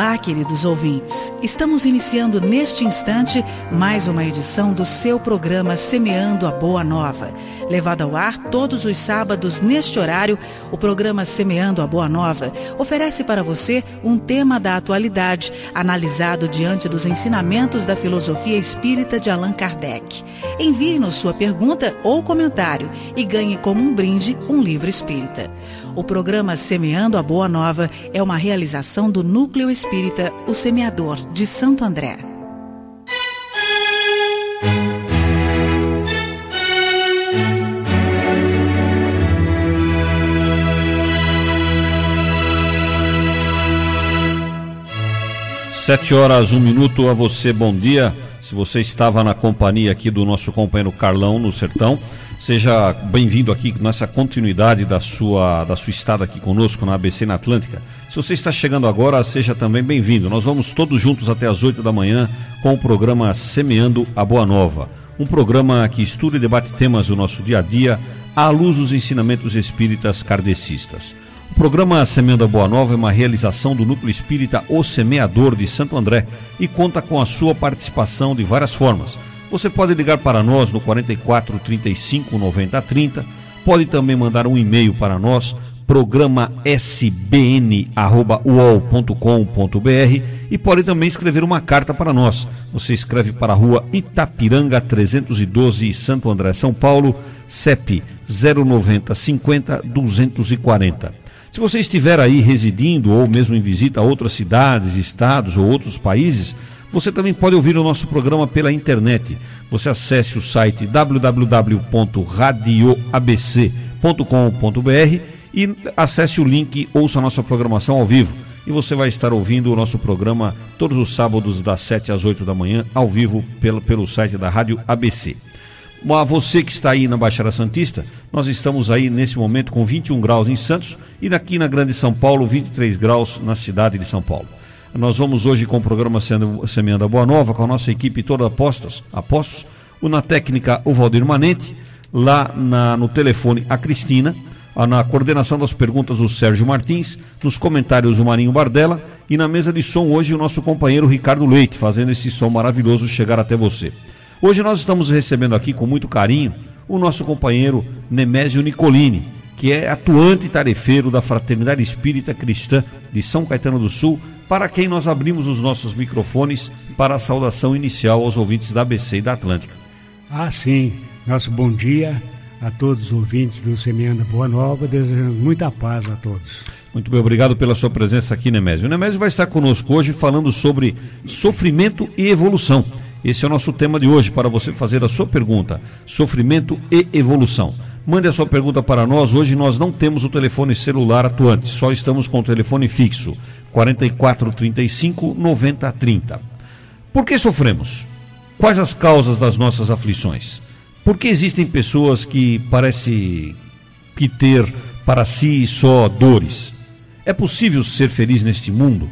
Olá, queridos ouvintes. Estamos iniciando neste instante mais uma edição do seu programa Semeando a Boa Nova. Levado ao ar todos os sábados neste horário, o programa Semeando a Boa Nova oferece para você um tema da atualidade, analisado diante dos ensinamentos da filosofia espírita de Allan Kardec. Envie-nos sua pergunta ou comentário e ganhe como um brinde um livro espírita. O programa Semeando a Boa Nova é uma realização do Núcleo Espírita O Semeador de Santo André. Sete horas, um minuto a você, bom dia. Se você estava na companhia aqui do nosso companheiro Carlão no Sertão, Seja bem-vindo aqui nessa continuidade da sua, da sua estada aqui conosco na ABC na Atlântica. Se você está chegando agora, seja também bem-vindo. Nós vamos todos juntos até as 8 da manhã com o programa Semeando a Boa Nova. Um programa que estuda e debate temas do nosso dia a dia à luz dos ensinamentos espíritas kardecistas. O programa Semeando a Boa Nova é uma realização do Núcleo Espírita O Semeador de Santo André e conta com a sua participação de várias formas você pode ligar para nós no 44 35 90 30. Pode também mandar um e-mail para nós, programa sbn@uol.com.br e pode também escrever uma carta para nós. Você escreve para a Rua Itapiranga 312, Santo André, São Paulo, CEP 090 50 240. Se você estiver aí residindo ou mesmo em visita a outras cidades, estados ou outros países, você também pode ouvir o nosso programa pela internet. Você acesse o site www.radioabc.com.br e acesse o link Ouça a nossa programação ao vivo. E você vai estar ouvindo o nosso programa todos os sábados, das 7 às 8 da manhã, ao vivo pelo, pelo site da Rádio ABC. A você que está aí na Baixada Santista, nós estamos aí nesse momento com 21 graus em Santos e aqui na Grande São Paulo, 23 graus na cidade de São Paulo. Nós vamos hoje com o programa Semeando a Boa Nova, com a nossa equipe toda apostas, apostos. O na técnica, o Valdir Manente. Lá na, no telefone, a Cristina. Na coordenação das perguntas, o Sérgio Martins. Nos comentários, o Marinho Bardella. E na mesa de som, hoje, o nosso companheiro Ricardo Leite, fazendo esse som maravilhoso chegar até você. Hoje nós estamos recebendo aqui com muito carinho o nosso companheiro Nemésio Nicolini, que é atuante tarefeiro da Fraternidade Espírita Cristã de São Caetano do Sul, para quem nós abrimos os nossos microfones para a saudação inicial aos ouvintes da ABC e da Atlântica. Ah, sim. Nosso bom dia a todos os ouvintes do Semeando Boa Nova, desejando muita paz a todos. Muito bem, obrigado pela sua presença aqui, Nemésio. O Nemésio vai estar conosco hoje falando sobre sofrimento e evolução. Esse é o nosso tema de hoje para você fazer a sua pergunta: sofrimento e evolução. Mande a sua pergunta para nós. Hoje nós não temos o telefone celular atuante, só estamos com o telefone fixo. 44 35 90 30. Por que sofremos? Quais as causas das nossas aflições? Por que existem pessoas que parecem que ter para si só dores? É possível ser feliz neste mundo?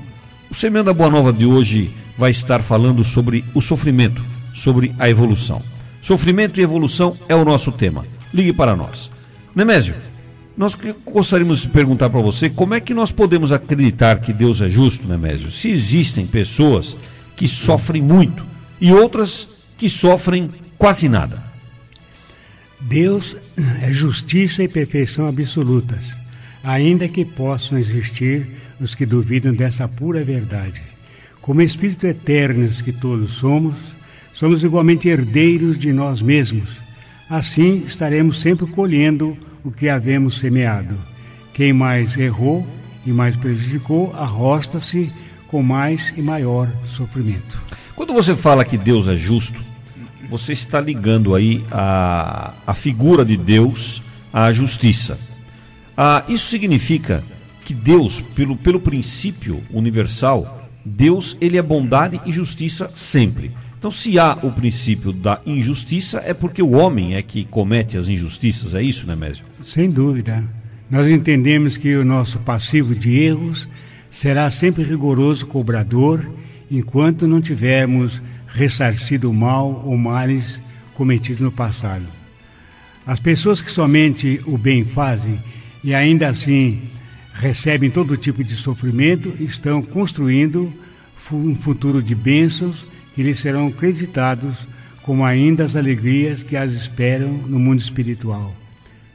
O Semeando da Boa Nova de hoje vai estar falando sobre o sofrimento, sobre a evolução. Sofrimento e evolução é o nosso tema. Ligue para nós. Nemésio, nós gostaríamos de perguntar para você como é que nós podemos acreditar que Deus é justo, né, Mésio? Se existem pessoas que sofrem muito e outras que sofrem quase nada. Deus é justiça e perfeição absolutas, ainda que possam existir os que duvidam dessa pura verdade. Como espírito eternos que todos somos, somos igualmente herdeiros de nós mesmos. Assim estaremos sempre colhendo o que havemos semeado. Quem mais errou e mais prejudicou, arrosta-se com mais e maior sofrimento. Quando você fala que Deus é justo, você está ligando aí a, a figura de Deus à justiça. Ah, isso significa que Deus, pelo, pelo princípio universal, Deus ele é bondade e justiça sempre. Então, se há o princípio da injustiça, é porque o homem é que comete as injustiças, é isso, né, Mésio? Sem dúvida. Nós entendemos que o nosso passivo de erros será sempre rigoroso cobrador enquanto não tivermos ressarcido o mal ou males cometidos no passado. As pessoas que somente o bem fazem e ainda assim recebem todo tipo de sofrimento, estão construindo um futuro de bênçãos que lhes serão creditados como ainda as alegrias que as esperam no mundo espiritual.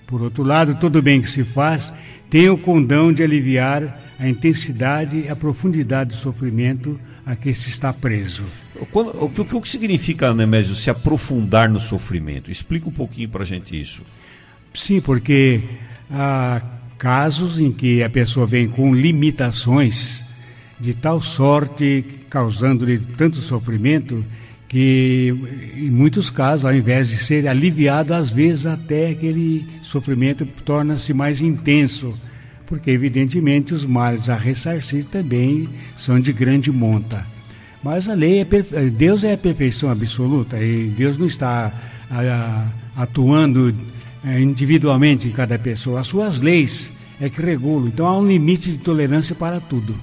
Por outro lado, todo bem que se faz tem o condão de aliviar a intensidade e a profundidade do sofrimento a que se está preso. Quando, o, que, o que significa, Nemésio, se aprofundar no sofrimento? Explica um pouquinho para a gente isso. Sim, porque há casos em que a pessoa vem com limitações de tal sorte, causando-lhe tanto sofrimento, que em muitos casos, ao invés de ser aliviado, às vezes até aquele sofrimento torna-se mais intenso, porque evidentemente os males a ressarcir também são de grande monta. Mas a lei é perfe... Deus é a perfeição absoluta e Deus não está atuando é, individualmente em cada pessoa. As suas leis é que regulam. Então há um limite de tolerância para tudo.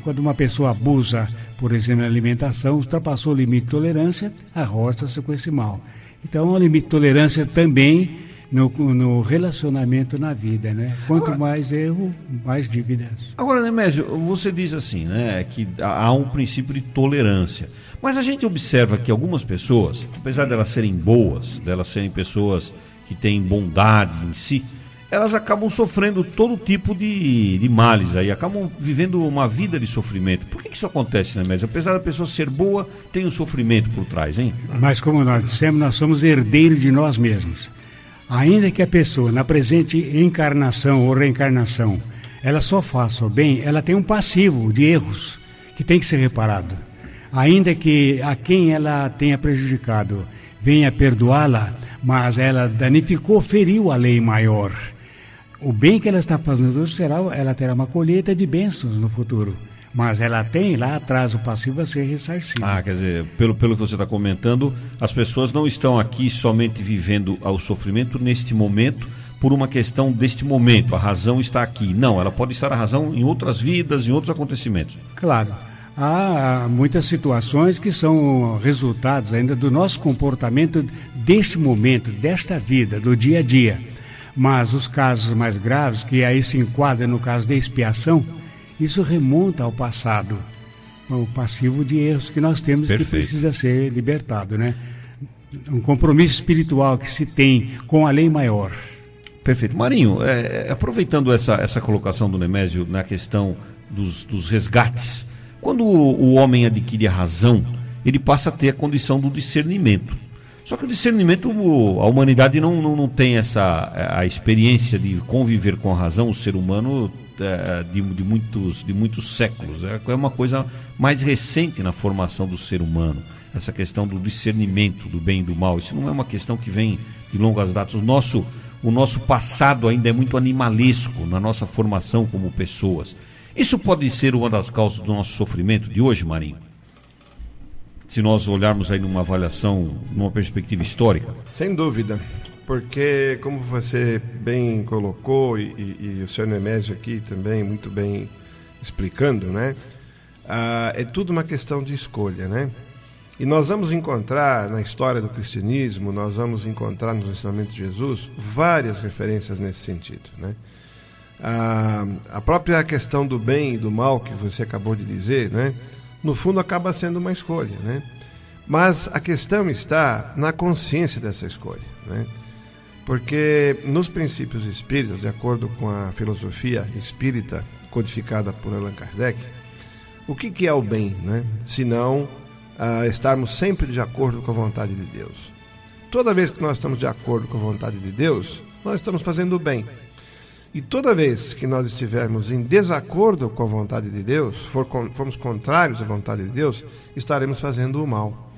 Quando uma pessoa abusa, por exemplo, na alimentação, ultrapassou o limite de tolerância, arrosta-se com esse mal. Então, um limite de tolerância também no, no relacionamento na vida, né? Quanto agora, mais erro, mais dívidas. Agora, Nemésio, você diz assim, né, que há um princípio de tolerância. Mas a gente observa que algumas pessoas, apesar delas serem boas, delas serem pessoas que têm bondade em si, elas acabam sofrendo todo tipo de, de males aí, acabam vivendo uma vida de sofrimento. Por que, que isso acontece, né, médico? Apesar da pessoa ser boa, tem um sofrimento por trás, hein? Mas como nós dissemos, nós somos herdeiros de nós mesmos. Ainda que a pessoa, na presente encarnação ou reencarnação, ela só faça o bem, ela tem um passivo de erros que tem que ser reparado. Ainda que a quem ela tenha prejudicado venha perdoá-la, mas ela danificou, feriu a lei maior o bem que ela está fazendo hoje será, ela terá uma colheita de bênçãos no futuro. Mas ela tem lá atrás o passivo a ser ressarcido. Ah, quer dizer, pelo, pelo que você está comentando, as pessoas não estão aqui somente vivendo o sofrimento neste momento por uma questão deste momento. A razão está aqui. Não, ela pode estar a razão em outras vidas, em outros acontecimentos. Claro. Há muitas situações que são resultados ainda do nosso comportamento deste momento, desta vida, do dia a dia. Mas os casos mais graves, que aí se enquadra no caso de expiação, isso remonta ao passado, o passivo de erros que nós temos Perfeito. que precisa ser libertado, né? Um compromisso espiritual que se tem com a lei maior. Perfeito. Marinho, é, é, aproveitando essa, essa colocação do Nemésio na questão dos, dos resgates, quando o, o homem adquire a razão, ele passa a ter a condição do discernimento. Só que o discernimento, a humanidade não, não, não tem essa a experiência de conviver com a razão, o ser humano é, de, de, muitos, de muitos séculos. É, é uma coisa mais recente na formação do ser humano. Essa questão do discernimento do bem e do mal. Isso não é uma questão que vem de longas datas. O nosso, o nosso passado ainda é muito animalesco na nossa formação como pessoas. Isso pode ser uma das causas do nosso sofrimento de hoje, Marinho? Se nós olharmos aí numa avaliação, numa perspectiva histórica? Sem dúvida, porque como você bem colocou e, e, e o senhor Nemésio aqui também muito bem explicando, né? Ah, é tudo uma questão de escolha, né? E nós vamos encontrar na história do cristianismo, nós vamos encontrar nos ensinamentos de Jesus várias referências nesse sentido, né? Ah, a própria questão do bem e do mal que você acabou de dizer, né? No fundo acaba sendo uma escolha, né? Mas a questão está na consciência dessa escolha, né? Porque nos princípios espíritas, de acordo com a filosofia espírita codificada por Allan Kardec, o que, que é o bem, né? Se não ah, estarmos sempre de acordo com a vontade de Deus. Toda vez que nós estamos de acordo com a vontade de Deus, nós estamos fazendo o bem. E toda vez que nós estivermos em desacordo com a vontade de Deus, for, formos contrários à vontade de Deus, estaremos fazendo o mal.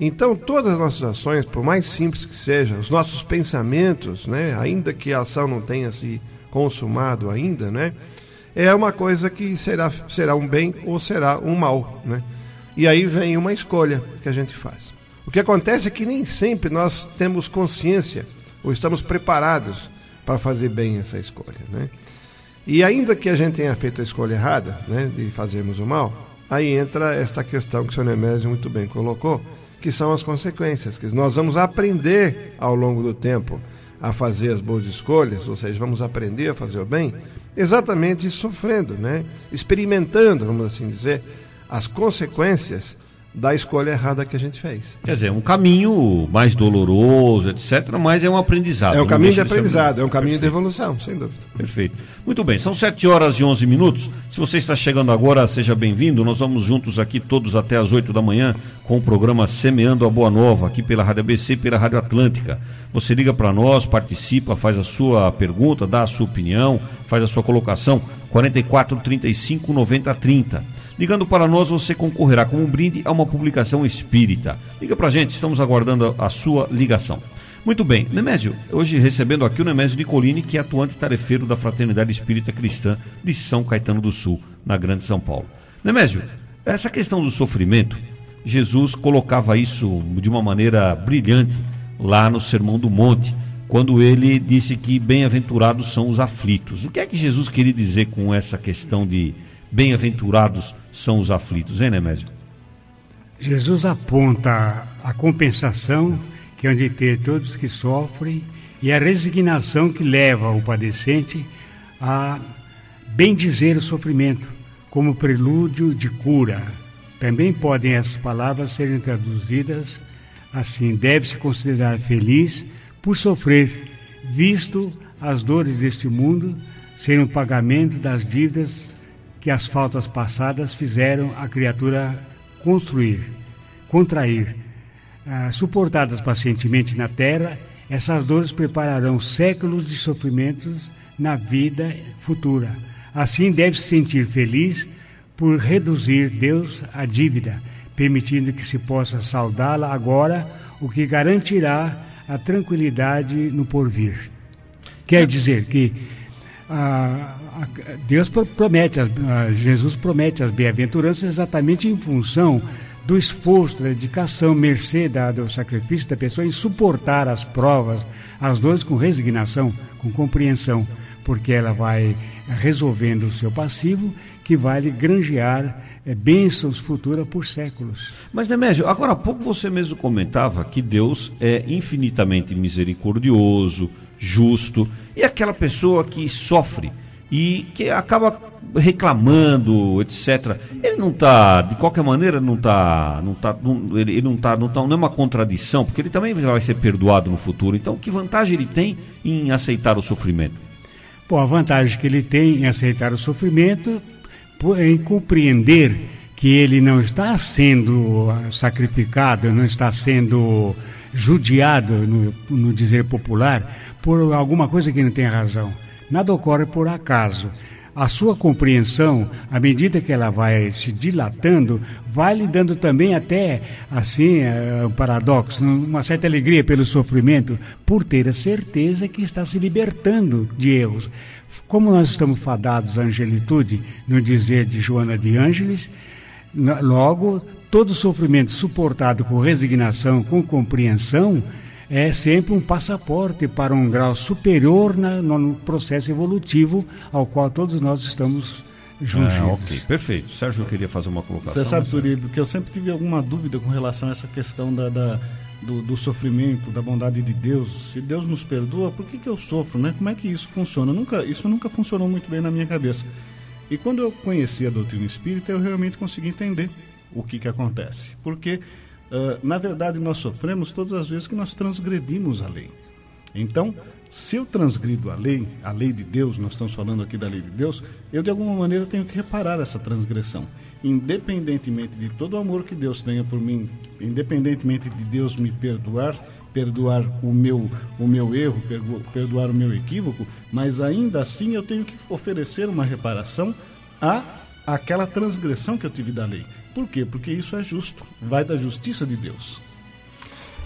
Então, todas as nossas ações, por mais simples que sejam, os nossos pensamentos, né, ainda que a ação não tenha se consumado ainda, né, é uma coisa que será, será um bem ou será um mal. Né? E aí vem uma escolha que a gente faz. O que acontece é que nem sempre nós temos consciência ou estamos preparados para fazer bem essa escolha, né? E ainda que a gente tenha feito a escolha errada, né, de fazermos o mal, aí entra esta questão que o senhor Nemésio muito bem colocou, que são as consequências, que nós vamos aprender ao longo do tempo a fazer as boas escolhas, ou seja, vamos aprender a fazer o bem, exatamente sofrendo, né? experimentando, vamos assim dizer, as consequências da escolha errada que a gente fez. Quer dizer, um caminho mais doloroso, etc., mas é um aprendizado. É um caminho de aprendizado, é um caminho Perfeito. de evolução, sem dúvida. Perfeito. Muito bem, são 7 horas e 11 minutos. Se você está chegando agora, seja bem-vindo. Nós vamos juntos aqui todos até as 8 da manhã com o programa Semeando a Boa Nova, aqui pela Rádio ABC e pela Rádio Atlântica. Você liga para nós, participa, faz a sua pergunta, dá a sua opinião, faz a sua colocação. 44 35 90 30. Ligando para nós, você concorrerá com um brinde a uma publicação espírita. Liga para a gente, estamos aguardando a sua ligação. Muito bem, Nemésio, hoje recebendo aqui o Nemésio Nicolini, que é atuante tarefeiro da Fraternidade Espírita Cristã de São Caetano do Sul, na Grande São Paulo. Nemésio, essa questão do sofrimento, Jesus colocava isso de uma maneira brilhante lá no Sermão do Monte quando ele disse que bem-aventurados são os aflitos. O que é que Jesus queria dizer com essa questão de bem-aventurados são os aflitos, hein, Nemésio? Jesus aponta a compensação que hão de ter todos que sofrem e a resignação que leva o padecente a bem dizer o sofrimento como prelúdio de cura. Também podem essas palavras serem traduzidas assim: deve-se considerar feliz por sofrer, visto as dores deste mundo serem o pagamento das dívidas que as faltas passadas fizeram a criatura construir, contrair. Ah, suportadas pacientemente na terra, essas dores prepararão séculos de sofrimentos na vida futura. Assim deve se sentir feliz por reduzir Deus a dívida, permitindo que se possa saldá-la agora, o que garantirá a tranquilidade no porvir. Quer dizer que a, a, Deus promete, a, Jesus promete as bem-aventuranças exatamente em função do esforço, da dedicação, mercê dado ao sacrifício da pessoa em suportar as provas, as dores com resignação, com compreensão, porque ela vai resolvendo o seu passivo que vai lhe granjear é, bênçãos futuras por séculos. Mas, Nemésio, agora há pouco você mesmo comentava que Deus é infinitamente misericordioso, justo, e aquela pessoa que sofre e que acaba reclamando, etc. Ele não está, de qualquer maneira, não está, não tá, não, ele, não está, não, tá, não é uma contradição, porque ele também vai ser perdoado no futuro. Então, que vantagem ele tem em aceitar o sofrimento? Bom, a vantagem que ele tem em aceitar o sofrimento em compreender que ele não está sendo sacrificado, não está sendo judiado, no, no dizer popular, por alguma coisa que não tem razão. Nada ocorre por acaso a sua compreensão, à medida que ela vai se dilatando, vai lhe dando também até, assim, é, um paradoxo, uma certa alegria pelo sofrimento, por ter a certeza que está se libertando de erros. Como nós estamos fadados à angelitude, no dizer de Joana de Ângeles, logo, todo sofrimento suportado com resignação, com compreensão, é sempre um passaporte para um grau superior na, no processo evolutivo ao qual todos nós estamos juntos. Ah, ok, perfeito. Sérgio queria fazer uma colocação. Você sabe, Turíbio, que eu sempre tive alguma dúvida com relação a essa questão da, da do, do, sofrimento, da bondade de Deus. Se Deus nos perdoa, por que, que eu sofro, né? Como é que isso funciona? Nunca, isso nunca funcionou muito bem na minha cabeça. E quando eu conheci a doutrina espírita, eu realmente consegui entender o que, que acontece. Porque Uh, na verdade, nós sofremos todas as vezes que nós transgredimos a lei. Então, se eu transgrido a lei, a lei de Deus, nós estamos falando aqui da lei de Deus, eu de alguma maneira tenho que reparar essa transgressão. Independentemente de todo o amor que Deus tenha por mim, independentemente de Deus me perdoar, perdoar o meu, o meu erro, perdoar o meu equívoco, mas ainda assim eu tenho que oferecer uma reparação a aquela transgressão que eu tive da lei. Por quê? Porque isso é justo, vai da justiça de Deus.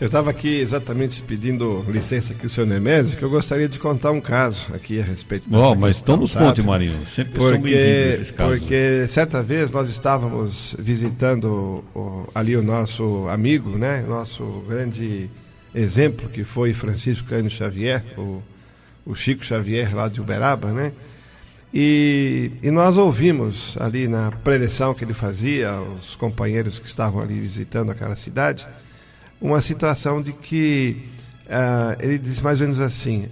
Eu estava aqui exatamente pedindo licença aqui o senhor Nemésio, que eu gostaria de contar um caso aqui a respeito dessa oh, mas então nos conte, Marinho. Sempre porque, esses casos. Porque certa vez nós estávamos visitando o, ali o nosso amigo, né? Nosso grande exemplo, que foi Francisco Cânio Xavier, o, o Chico Xavier lá de Uberaba, né? E, e, nós ouvimos ali na preleção que ele fazia, os companheiros que estavam ali visitando aquela cidade, uma situação de que uh, ele disse mais ou menos assim: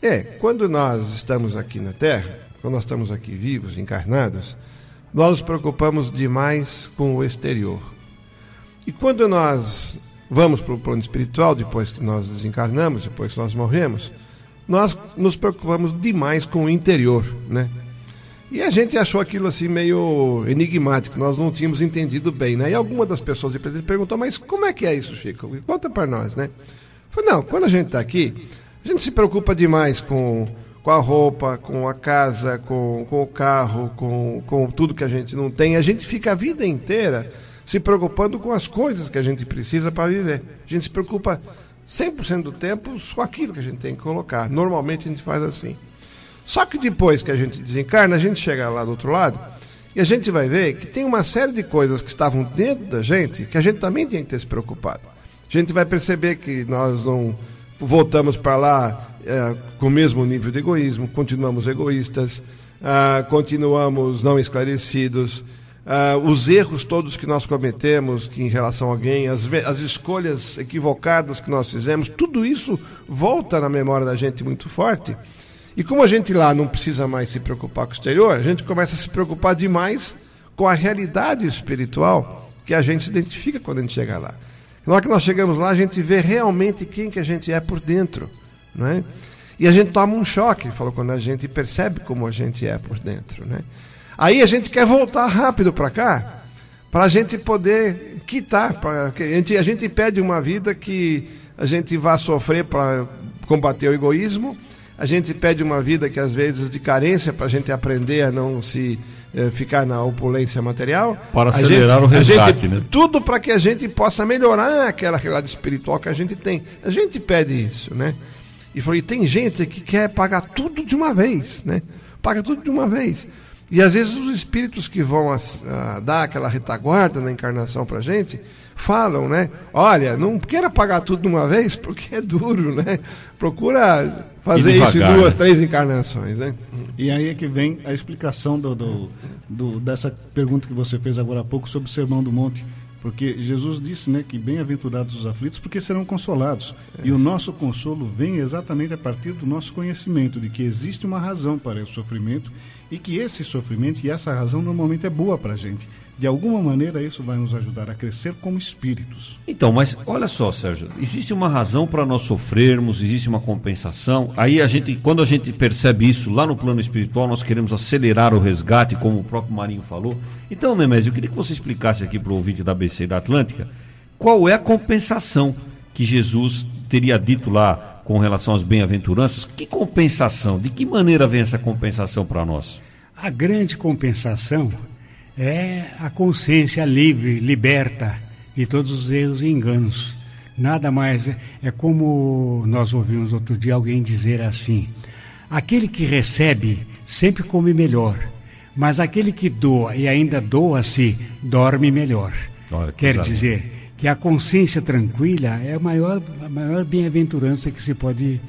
é, quando nós estamos aqui na Terra, quando nós estamos aqui vivos, encarnados, nós nos preocupamos demais com o exterior. E quando nós vamos para o plano espiritual, depois que nós desencarnamos, depois que nós morremos, nós nos preocupamos demais com o interior, né? E a gente achou aquilo assim meio enigmático, nós não tínhamos entendido bem, né? E alguma das pessoas de presente perguntou, mas como é que é isso, Chico? Conta para nós, né? Falei, não, quando a gente está aqui, a gente se preocupa demais com, com a roupa, com a casa, com, com o carro, com, com tudo que a gente não tem. A gente fica a vida inteira se preocupando com as coisas que a gente precisa para viver. A gente se preocupa 100% do tempo com aquilo que a gente tem que colocar. Normalmente a gente faz assim. Só que depois que a gente desencarna, a gente chega lá do outro lado e a gente vai ver que tem uma série de coisas que estavam dentro da gente que a gente também tem que ter se preocupado. A gente vai perceber que nós não voltamos para lá é, com o mesmo nível de egoísmo, continuamos egoístas, ah, continuamos não esclarecidos, ah, os erros todos que nós cometemos que em relação a alguém, as, as escolhas equivocadas que nós fizemos, tudo isso volta na memória da gente muito forte. E como a gente lá não precisa mais se preocupar com o exterior, a gente começa a se preocupar demais com a realidade espiritual que a gente se identifica quando a gente chega lá. Na hora que nós chegamos lá, a gente vê realmente quem que a gente é por dentro. Não é? E a gente toma um choque, falou, quando a gente percebe como a gente é por dentro. Né? Aí a gente quer voltar rápido para cá, para a gente poder quitar. Pra, a, gente, a gente pede uma vida que a gente vá sofrer para combater o egoísmo a gente pede uma vida que às vezes de carência para a gente aprender a não se eh, ficar na opulência material. Para acelerar gente, o resgate, gente, né? Tudo para que a gente possa melhorar aquela realidade espiritual que a gente tem. A gente pede isso, né? E falei, tem gente que quer pagar tudo de uma vez, né? Paga tudo de uma vez. E às vezes os espíritos que vão a, a, dar aquela retaguarda na encarnação para a gente falam, né? Olha, não queira pagar tudo de uma vez porque é duro, né? Procura fazer devagar, isso em duas, né? três encarnações, né? E aí é que vem a explicação do, do, do, dessa pergunta que você fez agora há pouco sobre o Sermão do Monte. Porque Jesus disse né, que bem-aventurados os aflitos, porque serão consolados. É. E o nosso consolo vem exatamente a partir do nosso conhecimento de que existe uma razão para o sofrimento e que esse sofrimento e essa razão normalmente é boa para a gente. De alguma maneira, isso vai nos ajudar a crescer como espíritos. Então, mas olha só, Sérgio, existe uma razão para nós sofrermos, existe uma compensação. Aí a gente, quando a gente percebe isso lá no plano espiritual, nós queremos acelerar o resgate, como o próprio Marinho falou. Então, Nemésio, eu queria que você explicasse aqui para o ouvinte da ABC da Atlântica qual é a compensação que Jesus teria dito lá com relação às bem-aventuranças. Que compensação? De que maneira vem essa compensação para nós? A grande compensação é a consciência livre, liberta de todos os erros e enganos. Nada mais é, é como nós ouvimos outro dia alguém dizer assim: aquele que recebe sempre come melhor, mas aquele que doa e ainda doa-se dorme melhor. Olha, que Quer dizer que a consciência tranquila é a maior, a maior bem-aventurança que se pode,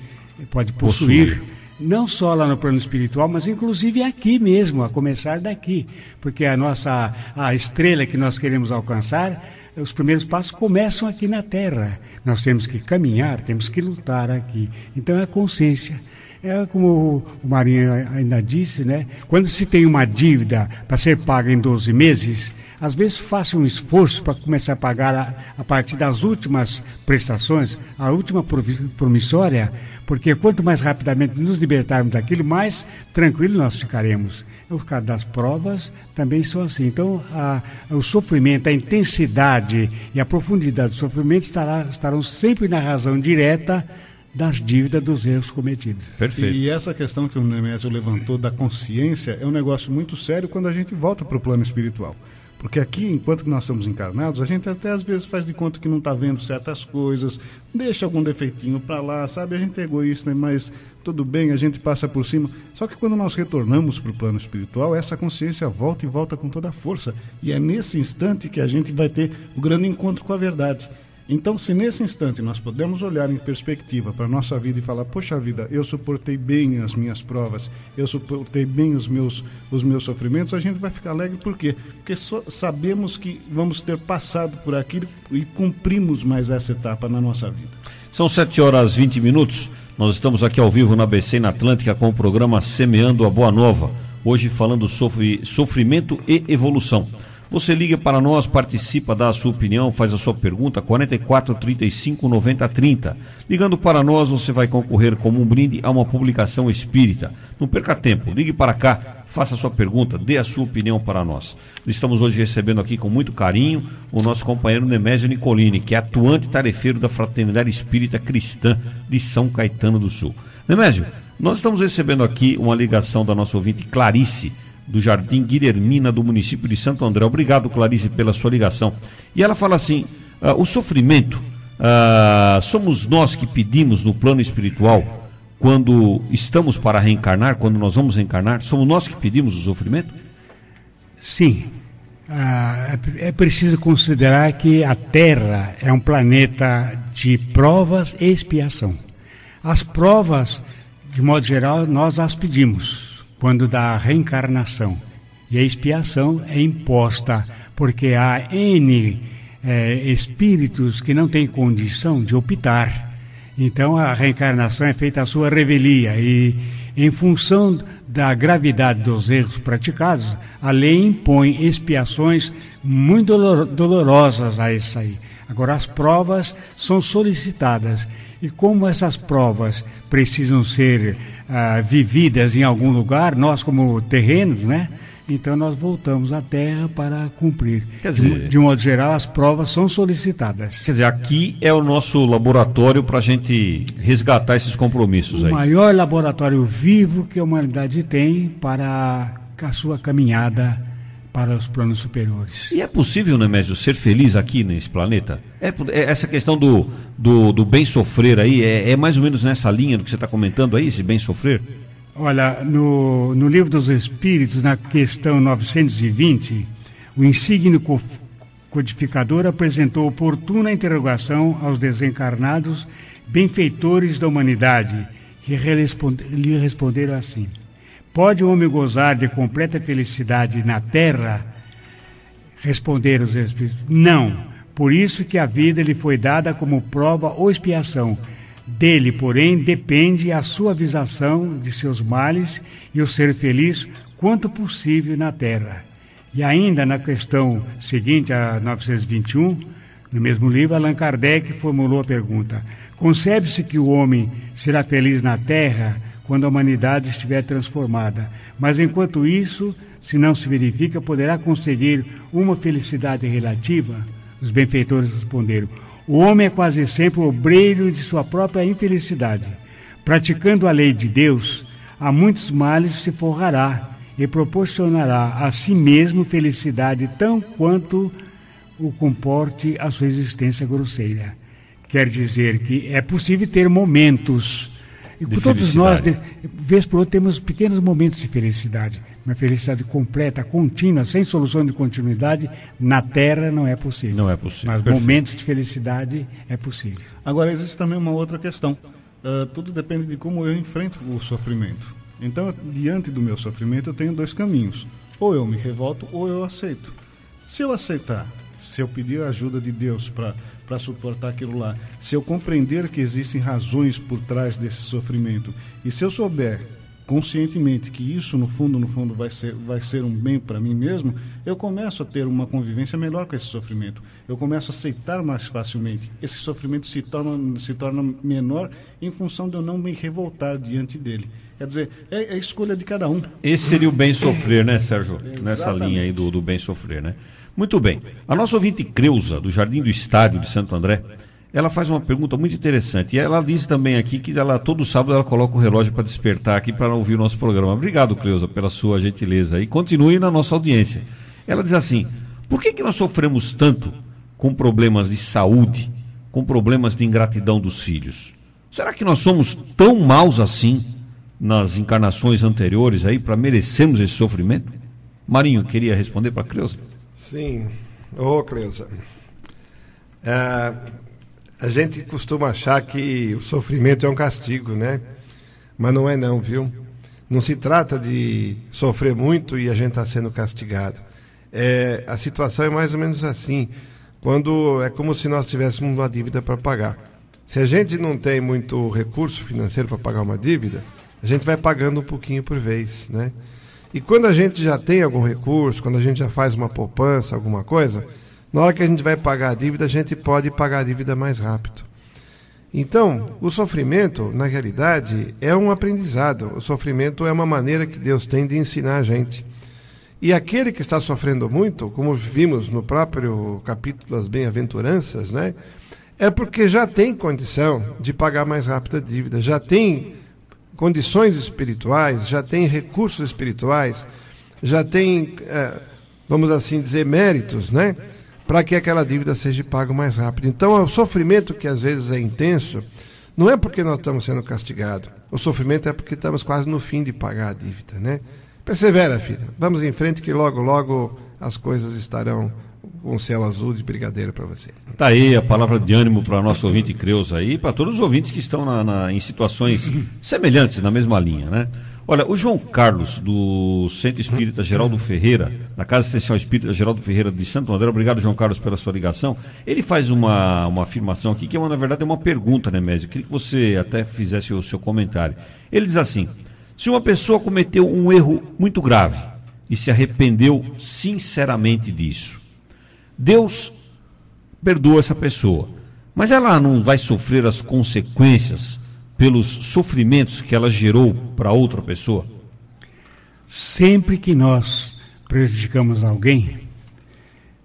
pode possuir. possuir não só lá no plano espiritual, mas inclusive aqui mesmo, a começar daqui, porque a nossa a estrela que nós queremos alcançar, os primeiros passos começam aqui na Terra. Nós temos que caminhar, temos que lutar aqui. Então é a consciência. É como o Marinho ainda disse, né? Quando se tem uma dívida para ser paga em 12 meses, às vezes faça um esforço para começar a pagar a, a, partir das últimas prestações, a última promissória, porque quanto mais rapidamente nos libertarmos daquilo, mais tranquilo nós ficaremos. O caso das provas também são assim. Então, a, o sofrimento, a intensidade e a profundidade do sofrimento estará, estarão sempre na razão direta das dívidas dos erros cometidos. Perfeito. E essa questão que o Nemésio levantou da consciência é um negócio muito sério quando a gente volta para o plano espiritual. Porque aqui, enquanto que nós estamos encarnados, a gente até às vezes faz de conta que não está vendo certas coisas, deixa algum defeitinho para lá, sabe? A gente é egoísta, mas tudo bem, a gente passa por cima. Só que quando nós retornamos para o plano espiritual, essa consciência volta e volta com toda a força. E é nesse instante que a gente vai ter o grande encontro com a verdade. Então, se nesse instante nós pudermos olhar em perspectiva para a nossa vida e falar, poxa vida, eu suportei bem as minhas provas, eu suportei bem os meus, os meus sofrimentos, a gente vai ficar alegre por quê? Porque sabemos que vamos ter passado por aquilo e cumprimos mais essa etapa na nossa vida. São 7 horas 20 minutos. Nós estamos aqui ao vivo na BC na Atlântica com o programa Semeando a Boa Nova. Hoje falando sobre sofrimento e evolução. Você liga para nós, participa, dá a sua opinião, faz a sua pergunta, 44 35 90 30. Ligando para nós, você vai concorrer como um brinde a uma publicação espírita. Não perca tempo, ligue para cá, faça a sua pergunta, dê a sua opinião para nós. Estamos hoje recebendo aqui com muito carinho o nosso companheiro Nemésio Nicolini, que é atuante tarefeiro da Fraternidade Espírita Cristã de São Caetano do Sul. Nemésio, nós estamos recebendo aqui uma ligação da nossa ouvinte Clarice do Jardim Guilhermina, do município de Santo André. Obrigado, Clarice, pela sua ligação. E ela fala assim: uh, o sofrimento, uh, somos nós que pedimos no plano espiritual, quando estamos para reencarnar, quando nós vamos reencarnar, somos nós que pedimos o sofrimento? Sim. Ah, é preciso considerar que a Terra é um planeta de provas e expiação. As provas, de modo geral, nós as pedimos quando da reencarnação. E a expiação é imposta porque há N é, espíritos que não têm condição de optar. Então a reencarnação é feita a sua revelia e, em função da gravidade dos erros praticados, a lei impõe expiações muito dolorosas a isso aí. Agora, as provas são solicitadas e como essas provas precisam ser ah, vividas em algum lugar, nós como terrenos, né? Então nós voltamos à Terra para cumprir. Quer dizer, de, de modo geral, as provas são solicitadas. Quer dizer, aqui é o nosso laboratório para a gente resgatar esses compromissos aí. O maior laboratório vivo que a humanidade tem para a sua caminhada para os planos superiores. E é possível, Nemésio, ser feliz aqui nesse planeta? É, é essa questão do, do, do, bem sofrer aí, é, é, mais ou menos nessa linha do que você está comentando aí, esse bem sofrer? Olha, no, no livro dos Espíritos, na questão 920, o insígnio codificador apresentou oportuna interrogação aos desencarnados benfeitores da humanidade, que lhe responderam assim. Pode o homem gozar de completa felicidade na terra? Responderam os Espíritos: Não. Por isso que a vida lhe foi dada como prova ou expiação. Dele, porém, depende a suavização de seus males e o ser feliz quanto possível na terra. E ainda na questão seguinte, a 921, no mesmo livro, Allan Kardec formulou a pergunta: Concebe-se que o homem será feliz na terra quando a humanidade estiver transformada. Mas enquanto isso, se não se verifica, poderá conseguir uma felicidade relativa? Os benfeitores responderam: O homem é quase sempre obreiro de sua própria infelicidade. Praticando a lei de Deus, a muitos males se forrará e proporcionará a si mesmo felicidade tão quanto o comporte a sua existência grosseira. Quer dizer que é possível ter momentos e todos nós, de vez por outra, temos pequenos momentos de felicidade. Uma felicidade completa, contínua, sem solução de continuidade, na Terra não é possível. Não é possível. Mas Perfeito. momentos de felicidade é possível. Agora, existe também uma outra questão. Uh, tudo depende de como eu enfrento o sofrimento. Então, diante do meu sofrimento, eu tenho dois caminhos. Ou eu me revolto, ou eu aceito. Se eu aceitar, se eu pedir a ajuda de Deus para para suportar aquilo lá. Se eu compreender que existem razões por trás desse sofrimento e se eu souber conscientemente que isso no fundo no fundo vai ser vai ser um bem para mim mesmo, eu começo a ter uma convivência melhor com esse sofrimento. Eu começo a aceitar mais facilmente. Esse sofrimento se torna se torna menor em função de eu não me revoltar diante dele. Quer dizer, é, é a escolha de cada um. Esse seria o bem sofrer, né, Sérgio? Nessa linha aí do, do bem sofrer, né? Muito bem. A nossa ouvinte Creuza, do Jardim do Estádio de Santo André, ela faz uma pergunta muito interessante. E ela diz também aqui que ela todo sábado ela coloca o relógio para despertar aqui para ouvir o nosso programa. Obrigado, Creuza, pela sua gentileza. E continue na nossa audiência. Ela diz assim: por que, que nós sofremos tanto com problemas de saúde, com problemas de ingratidão dos filhos? Será que nós somos tão maus assim nas encarnações anteriores aí para merecermos esse sofrimento? Marinho, queria responder para a Creuza? Sim. Ô, Cleusa. É, a gente costuma achar que o sofrimento é um castigo, né? Mas não é não, viu? Não se trata de sofrer muito e a gente está sendo castigado. É, a situação é mais ou menos assim. Quando é como se nós tivéssemos uma dívida para pagar. Se a gente não tem muito recurso financeiro para pagar uma dívida, a gente vai pagando um pouquinho por vez, né? E quando a gente já tem algum recurso, quando a gente já faz uma poupança, alguma coisa, na hora que a gente vai pagar a dívida, a gente pode pagar a dívida mais rápido. Então, o sofrimento, na realidade, é um aprendizado. O sofrimento é uma maneira que Deus tem de ensinar a gente. E aquele que está sofrendo muito, como vimos no próprio capítulo das bem-aventuranças, né, é porque já tem condição de pagar mais rápido a dívida, já tem condições espirituais, já tem recursos espirituais, já tem, é, vamos assim dizer, méritos, né? Para que aquela dívida seja paga mais rápido. Então, o sofrimento que às vezes é intenso, não é porque nós estamos sendo castigados. O sofrimento é porque estamos quase no fim de pagar a dívida, né? Persevera, filha. Vamos em frente que logo, logo as coisas estarão um céu azul de brigadeiro para você. Tá aí a palavra de ânimo para nosso ouvinte Creuza aí, para todos os ouvintes que estão na, na, em situações semelhantes, na mesma linha, né? Olha, o João Carlos, do Centro Espírita Geraldo Ferreira, da Casa Essencial Espírita Geraldo Ferreira de Santo André, obrigado, João Carlos, pela sua ligação. Ele faz uma, uma afirmação aqui, que é uma, na verdade é uma pergunta, né, Mésio? Eu queria que você até fizesse o seu comentário. Ele diz assim: se uma pessoa cometeu um erro muito grave e se arrependeu sinceramente disso, Deus perdoa essa pessoa, mas ela não vai sofrer as consequências pelos sofrimentos que ela gerou para outra pessoa? Sempre que nós prejudicamos alguém,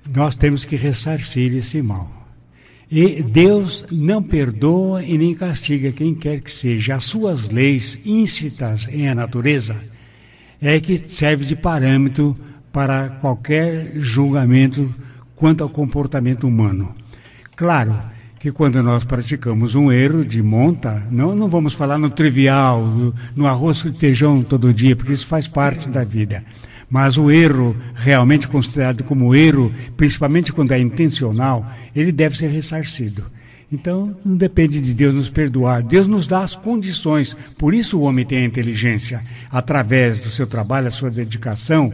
nós temos que ressarcir esse mal. E Deus não perdoa e nem castiga quem quer que seja. As suas leis íncitas em a natureza é que serve de parâmetro para qualquer julgamento quanto ao comportamento humano. Claro que quando nós praticamos um erro de monta, não, não vamos falar no trivial, no, arroz e feijão todo dia, porque isso faz parte da vida. Mas o erro, realmente considerado como erro, principalmente quando é intencional, ele deve ser ressarcido. Então, não depende de Deus nos perdoar. Deus nos dá as condições. Por isso o homem tem a inteligência. Através do seu trabalho, a sua dedicação,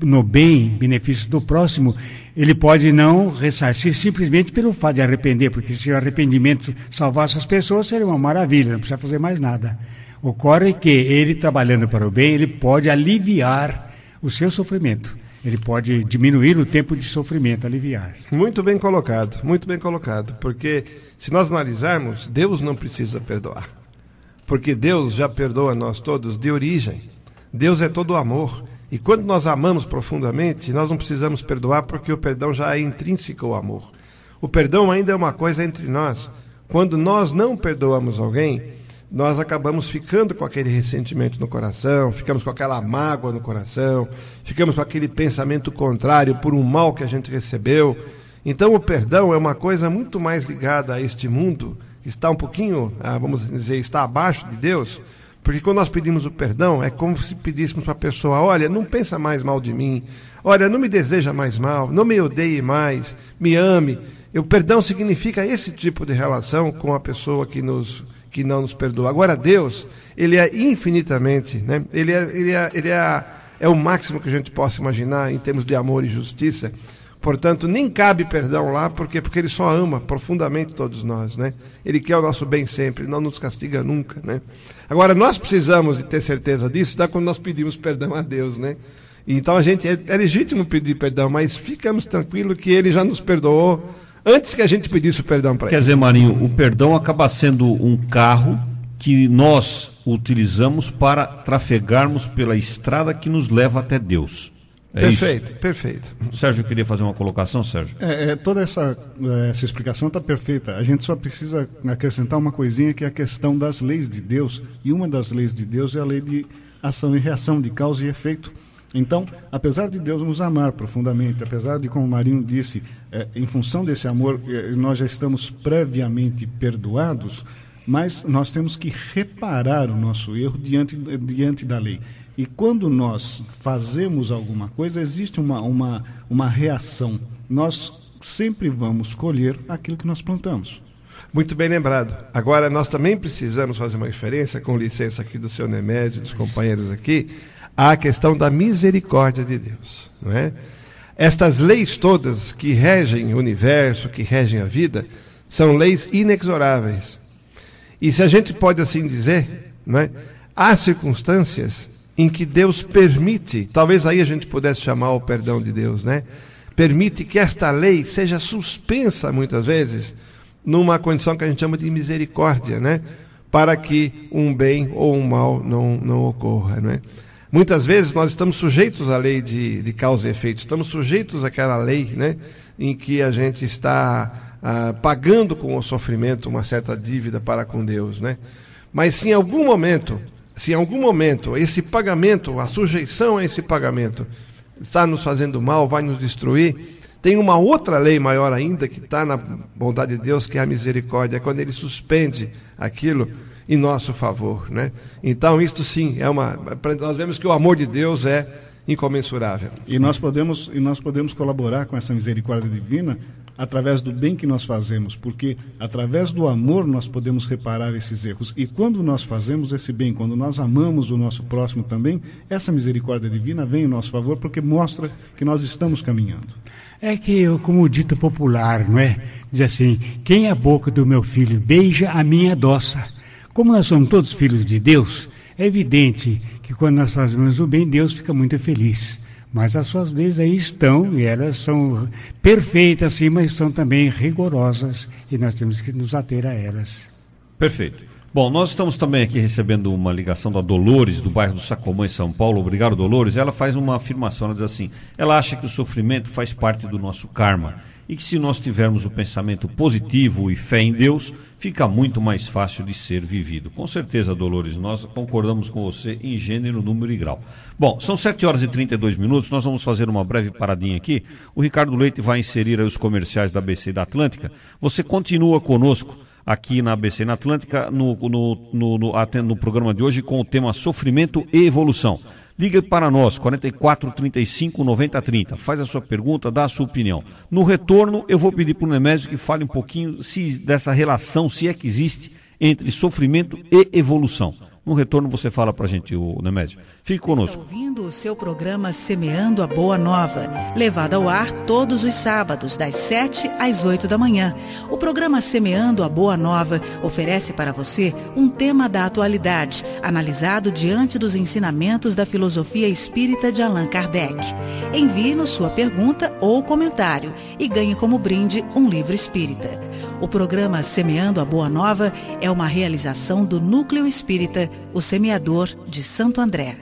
no bem, benefício do próximo, ele pode não ressarcir simplesmente pelo fato de arrepender, porque se o arrependimento salvasse as pessoas, seria uma maravilha, não precisa fazer mais nada. Ocorre que ele, trabalhando para o bem, ele pode aliviar o seu sofrimento. Ele pode diminuir o tempo de sofrimento, aliviar. Muito bem colocado, muito bem colocado, porque se nós analisarmos, Deus não precisa perdoar. Porque Deus já perdoa nós todos de origem. Deus é todo amor. E quando nós amamos profundamente, nós não precisamos perdoar porque o perdão já é intrínseco ao amor. O perdão ainda é uma coisa entre nós. Quando nós não perdoamos alguém, nós acabamos ficando com aquele ressentimento no coração, ficamos com aquela mágoa no coração, ficamos com aquele pensamento contrário por um mal que a gente recebeu. Então o perdão é uma coisa muito mais ligada a este mundo, está um pouquinho, ah, vamos dizer, está abaixo de Deus porque quando nós pedimos o perdão, é como se pedíssemos para a pessoa: olha, não pensa mais mal de mim, olha, não me deseja mais mal, não me odeie mais, me ame. O perdão significa esse tipo de relação com a pessoa que, nos, que não nos perdoa. Agora, Deus, Ele é infinitamente, né? Ele, é, ele, é, ele é, é o máximo que a gente possa imaginar em termos de amor e justiça. Portanto, nem cabe perdão lá, porque porque ele só ama profundamente todos nós, né? Ele quer o nosso bem sempre, não nos castiga nunca, né? Agora nós precisamos de ter certeza disso, da quando nós pedimos perdão a Deus, né? Então a gente é, é legítimo pedir perdão, mas ficamos tranquilos que ele já nos perdoou antes que a gente pedisse o perdão para ele. Quer dizer, Marinho, o perdão acaba sendo um carro que nós utilizamos para trafegarmos pela estrada que nos leva até Deus. É perfeito, isso? perfeito. Sérgio queria fazer uma colocação, Sérgio. É, é toda essa, é, essa explicação está perfeita. A gente só precisa acrescentar uma coisinha que é a questão das leis de Deus. E uma das leis de Deus é a lei de ação e reação, de causa e efeito. Então, apesar de Deus nos amar profundamente, apesar de, como o Marinho disse, é, em função desse amor, é, nós já estamos previamente perdoados, mas nós temos que reparar o nosso erro diante, diante da lei. E quando nós fazemos alguma coisa, existe uma, uma, uma reação. Nós sempre vamos colher aquilo que nós plantamos. Muito bem lembrado. Agora, nós também precisamos fazer uma referência, com licença aqui do seu Nemésio, dos companheiros aqui, à questão da misericórdia de Deus. Não é? Estas leis todas que regem o universo, que regem a vida, São leis inexoráveis. E se a gente pode assim dizer, né, há circunstâncias em que Deus permite, talvez aí a gente pudesse chamar o perdão de Deus, né? Permite que esta lei seja suspensa muitas vezes numa condição que a gente chama de misericórdia, né? Para que um bem ou um mal não, não ocorra, né? Muitas vezes nós estamos sujeitos à lei de, de causa e efeito, estamos sujeitos àquela lei, né? Em que a gente está ah, pagando com o sofrimento uma certa dívida para com Deus, né? Mas se em algum momento, se em algum momento esse pagamento, a sujeição a esse pagamento está nos fazendo mal, vai nos destruir, tem uma outra lei maior ainda que está na bondade de Deus, que é a misericórdia, é quando Ele suspende aquilo em nosso favor, né? Então isto sim é uma, nós vemos que o amor de Deus é incomensurável. E nós podemos e nós podemos colaborar com essa misericórdia divina através do bem que nós fazemos, porque através do amor nós podemos reparar esses erros. E quando nós fazemos esse bem, quando nós amamos o nosso próximo também, essa misericórdia divina vem em nosso favor porque mostra que nós estamos caminhando. É que, como dito popular, não é? Diz assim: quem a boca do meu filho beija, a minha adoça. Como nós somos todos filhos de Deus, é evidente que quando nós fazemos o bem, Deus fica muito feliz. Mas as suas leis aí estão, e elas são perfeitas, sim, mas são também rigorosas, e nós temos que nos ater a elas. Perfeito. Bom, nós estamos também aqui recebendo uma ligação da Dolores, do bairro do Sacomã, em São Paulo. Obrigado, Dolores. Ela faz uma afirmação, ela diz assim: ela acha que o sofrimento faz parte do nosso karma e que se nós tivermos o pensamento positivo e fé em Deus, fica muito mais fácil de ser vivido. Com certeza, Dolores, nós concordamos com você em gênero, número e grau. Bom, são 7 horas e 32 minutos, nós vamos fazer uma breve paradinha aqui. O Ricardo Leite vai inserir os comerciais da ABC e da Atlântica. Você continua conosco aqui na ABC na Atlântica no, no, no, no, no programa de hoje com o tema Sofrimento e Evolução. Liga para nós, 44 35 90 30. Faz a sua pergunta, dá a sua opinião. No retorno, eu vou pedir para o Nemésio que fale um pouquinho se, dessa relação, se é que existe, entre sofrimento e evolução. No retorno você fala para a gente, o Nemésio. Fique conosco. Está ouvindo o seu programa Semeando a Boa Nova, levado ao ar todos os sábados, das 7 às 8 da manhã. O programa Semeando a Boa Nova oferece para você um tema da atualidade, analisado diante dos ensinamentos da filosofia espírita de Allan Kardec. Envie-nos sua pergunta ou comentário e ganhe como brinde um livro espírita. O programa Semeando a Boa Nova é uma realização do Núcleo Espírita, o Semeador de Santo André.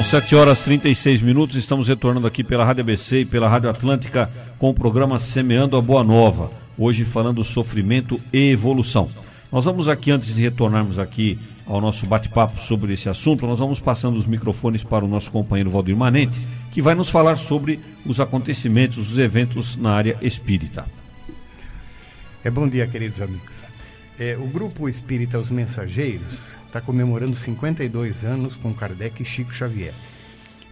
São 7 horas e 36 minutos, estamos retornando aqui pela Rádio ABC e pela Rádio Atlântica com o programa Semeando a Boa Nova. Hoje falando sofrimento e evolução. Nós vamos aqui, antes de retornarmos aqui ao nosso bate-papo sobre esse assunto, nós vamos passando os microfones para o nosso companheiro Valdir Manente, que vai nos falar sobre os acontecimentos, os eventos na área espírita. É bom dia, queridos amigos. É, o grupo espírita Os Mensageiros está comemorando 52 anos com Kardec e Chico Xavier.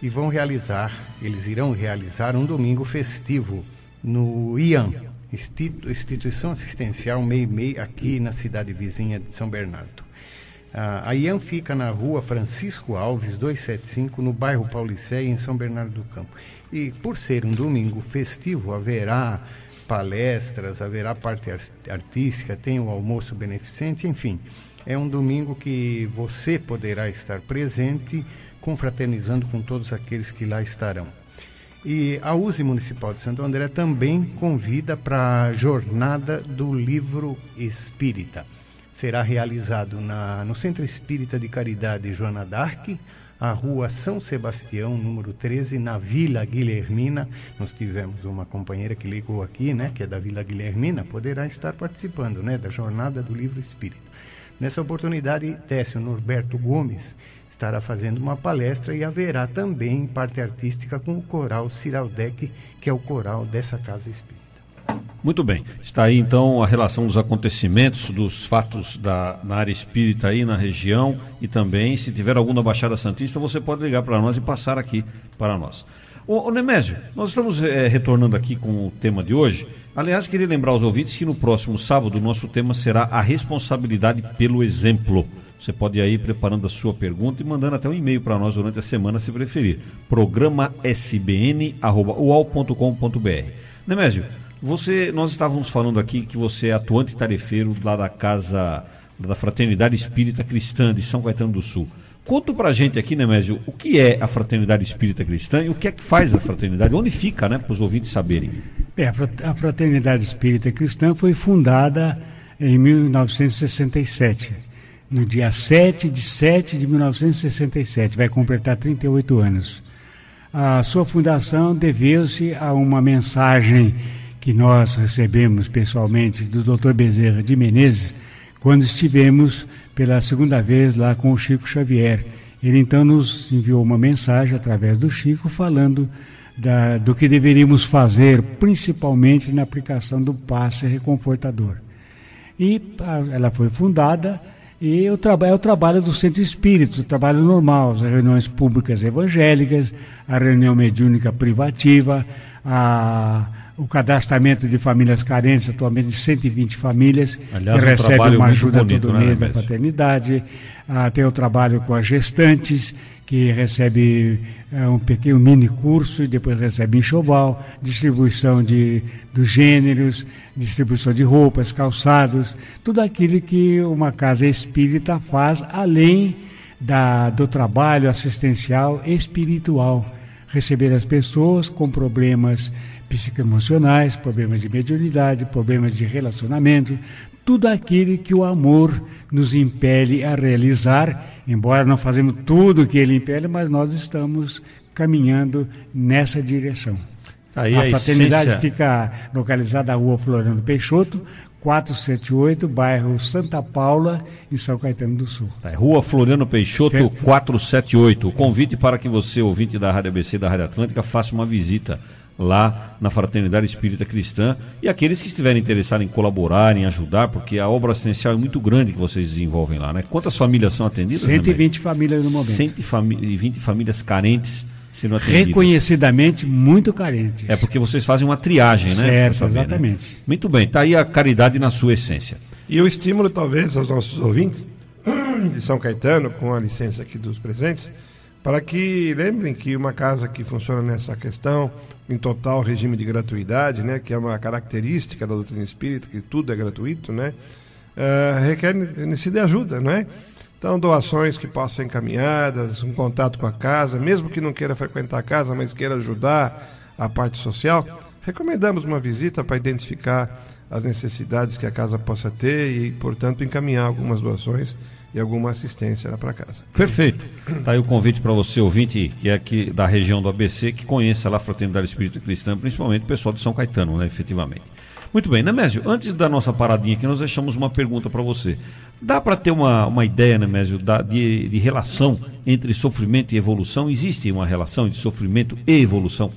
E vão realizar, eles irão realizar um domingo festivo no IAM, Instituição Assistencial Meimei, aqui na cidade vizinha de São Bernardo. a IAM fica na rua Francisco Alves, 275, no bairro Paulicéia, em São Bernardo do Campo. E por ser um domingo festivo, haverá palestras, haverá parte artística, tem o almoço beneficente, enfim é um domingo que você poderá estar presente, confraternizando com todos aqueles que lá estarão. E a USE Municipal de Santo André também convida para a Jornada do Livro Espírita. Será realizado na, no Centro Espírita de Caridade Joana d'Arc, a rua São Sebastião, número 13, na Vila Guilhermina. Nós tivemos uma companheira que ligou aqui, né, que é da Vila Guilhermina, poderá estar participando, né, da Jornada do Livro Espírita. Nessa oportunidade, Técio Norberto Gomes estará fazendo uma palestra e haverá também parte artística com o coral Ciraldec, que é o coral dessa casa espírita. Muito bem. Está aí então a relação dos acontecimentos, dos fatos da, na área espírita aí na região e também, se tiver algum da Baixada Santista, você pode ligar para nós e passar aqui para nós. Ô, ô Nemésio, nós estamos é, retornando aqui com o tema de hoje. Aliás, queria lembrar aos ouvintes que no próximo sábado o nosso tema será a responsabilidade pelo exemplo. Você pode ir aí preparando a sua pergunta e mandando até um e-mail para nós durante a semana, se preferir. Programa sbn.ual.com.br. Nemésio, você, nós estávamos falando aqui que você é atuante tarefeiro lá da casa da Fraternidade Espírita Cristã de São Caetano do Sul. Conta pra gente aqui, Nemésio, o que é a Fraternidade Espírita Cristã e o que é que faz a fraternidade? Onde fica, né, para os ouvintes saberem? É, a Fraternidade Espírita Cristã foi fundada em 1967, no dia 7 de 7 de 1967, vai completar 38 anos. A sua fundação deveu-se a uma mensagem que nós recebemos pessoalmente do Dr. Bezerra de Menezes, quando estivemos pela segunda vez lá com o Chico Xavier. Ele então nos enviou uma mensagem através do Chico falando da, do que deveríamos fazer, principalmente na aplicação do passe reconfortador. E ela foi fundada e o trabalho é o trabalho do centro espírito, o trabalho normal, as reuniões públicas evangélicas, a reunião mediúnica privativa, a o cadastramento de famílias carentes, atualmente de 120 famílias, Aliás, que um recebem uma ajuda bonito, todo né, mês da paternidade. Ah, tem o trabalho com as gestantes, que recebe ah, um pequeno mini curso e depois recebe enxoval, distribuição de, dos gêneros, distribuição de roupas, calçados, tudo aquilo que uma casa espírita faz, além da, do trabalho assistencial espiritual. Receber as pessoas com problemas psicoemocionais, problemas de mediunidade, problemas de relacionamento, tudo aquilo que o amor nos impele a realizar, embora não fazemos tudo o que ele impele, mas nós estamos caminhando nessa direção. Tá aí a, a fraternidade essência- fica localizada na rua Floriano Peixoto, 478, bairro Santa Paula, em São Caetano do Sul. Tá, é Rua Floriano Peixoto, Certo. 478. O convite para que você, ouvinte da Rádio ABC e da Rádio Atlântica, faça uma visita lá na Fraternidade Espírita Cristã e aqueles que estiverem interessados em colaborar, em ajudar, porque a obra assistencial é muito grande que vocês desenvolvem lá, né? Quantas famílias são atendidas? né, 120 famílias no momento. 120 famílias carentes sendo atendidas. Reconhecidamente muito carentes. É porque vocês fazem uma triagem, né? Certo, saber, né? exatamente. Muito bem, tá aí a caridade na sua essência. E o estímulo, talvez, aos nossos ouvintes de São Caetano, com a licença aqui dos presentes, para que lembrem que uma casa que funciona nessa questão, em total regime de gratuidade, né, que é uma característica da doutrina espírita, que tudo é gratuito, né, eh, requer necessidade de ajuda, não é? Então, doações que possam ser encaminhadas, um contato com a casa, mesmo que não queira frequentar a casa, mas queira ajudar a parte social, recomendamos uma visita para identificar as necessidades que a casa possa ter e, portanto, encaminhar algumas doações e alguma assistência lá para casa. Perfeito. Tá aí o convite para você, ouvinte, que é aqui da região do ABC, que conheça lá a Fraternidade Espírita Cristã, principalmente o pessoal de São Caetano, né, efetivamente. Muito bem, Nemésio, antes da nossa paradinha aqui, nós deixamos uma pergunta para você. Dá para ter uma, uma ideia, Nemésio, da, de, de relação entre sofrimento e evolução? Existe uma relação entre sofrimento e evolução?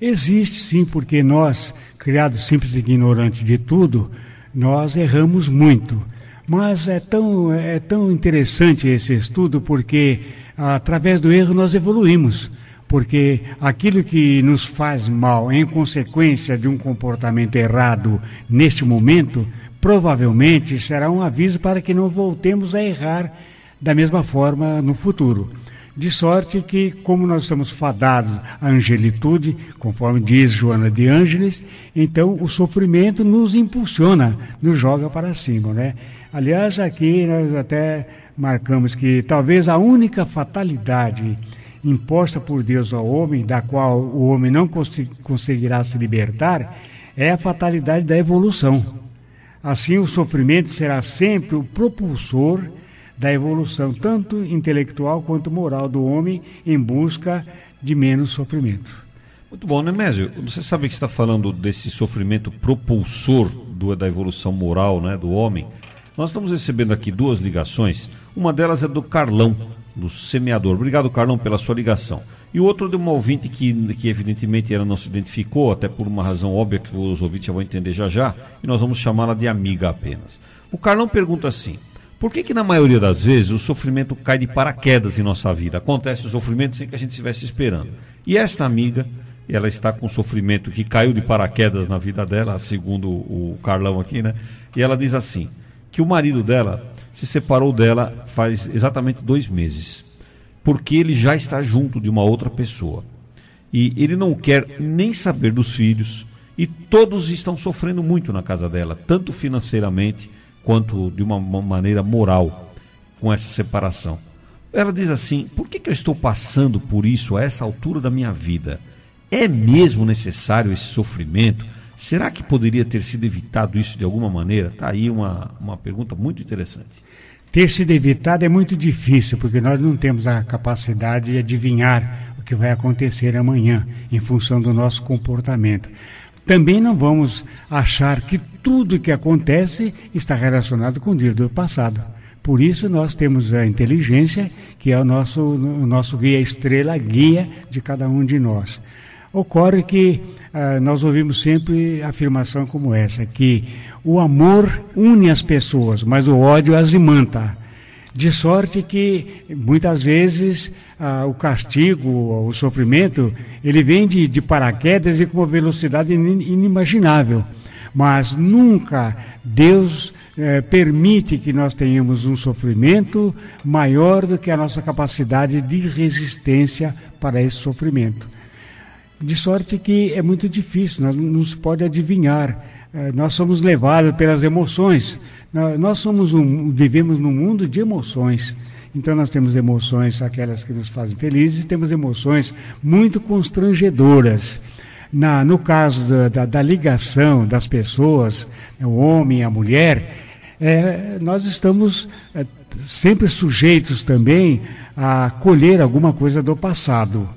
Existe sim, porque nós, criados simples e ignorantes de tudo, nós erramos muito. Mas é tão, é tão interessante esse estudo porque através do erro nós evoluímos. Porque aquilo que nos faz mal em consequência de um comportamento errado neste momento, provavelmente será um aviso para que não voltemos a errar da mesma forma no futuro. De sorte que, como nós estamos fadados à angelitude, conforme diz Joana de Ângeles, então o sofrimento nos impulsiona, nos joga para cima, né? Aliás, aqui nós até marcamos que talvez a única fatalidade imposta por Deus ao homem, da qual o homem não conseguirá se libertar, é a fatalidade da evolução. Assim, o sofrimento será sempre o propulsor da evolução, tanto intelectual quanto moral do homem, em busca de menos sofrimento. Muito bom, Nemésio. Você sabe que está falando desse sofrimento propulsor do- da evolução moral né, do homem. Nós estamos recebendo aqui duas ligações. Uma delas é do Carlão, do semeador. Obrigado, Carlão, pela sua ligação. E o outro de uma ouvinte que, que evidentemente ela não se identificou, até por uma razão óbvia que os ouvintes já vão entender já já, e nós vamos chamá-la de amiga apenas. O Carlão pergunta assim: por que, que na maioria das vezes o sofrimento cai de paraquedas em nossa vida? Acontece o sofrimento sem que a gente estivesse esperando. E esta amiga, ela está com um sofrimento que caiu de paraquedas na vida dela, segundo o Carlão aqui, né? E ela diz assim: que o marido dela se separou dela faz exatamente dois meses, porque ele já está junto de uma outra pessoa. E ele não quer nem saber dos filhos, e todos estão sofrendo muito na casa dela, tanto financeiramente quanto de uma maneira moral com essa separação. Ela diz assim: por que, que eu estou passando por isso a essa altura da minha vida? É mesmo necessário esse sofrimento? Será que poderia ter sido evitado isso de alguma maneira? Está aí uma, uma pergunta muito interessante. Ter sido evitado é muito difícil, porque nós não temos a capacidade de adivinhar o que vai acontecer amanhã, em função do nosso comportamento. Também não vamos achar que tudo que acontece está relacionado com o dia do passado. Por isso nós temos a inteligência, que é o nosso, o nosso guia estrela, guia de cada um de nós. Ocorre que ah, nós ouvimos sempre afirmação como essa, que o amor une as pessoas, mas o ódio as imanta. De sorte que, muitas vezes, ah, o castigo, o sofrimento, ele vem de, de paraquedas e com uma velocidade inimaginável. Mas nunca Deus eh, permite que nós tenhamos um sofrimento maior do que a nossa capacidade de resistência para esse sofrimento. De sorte que é muito difícil, nós não se pode adivinhar. Eh, nós somos levados pelas emoções. Nós somos um, vivemos num mundo de emoções. Então nós temos emoções, aquelas que nos fazem felizes, e temos emoções muito constrangedoras. Na, no caso da, da, da ligação das pessoas, né, o homem e a mulher, é, nós estamos é, sempre sujeitos também a colher alguma coisa do passado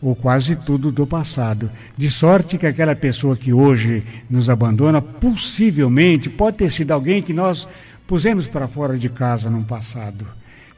ou quase tudo do passado. De sorte que aquela pessoa que hoje nos abandona, possivelmente pode ter sido alguém que nós pusemos para fora de casa no passado.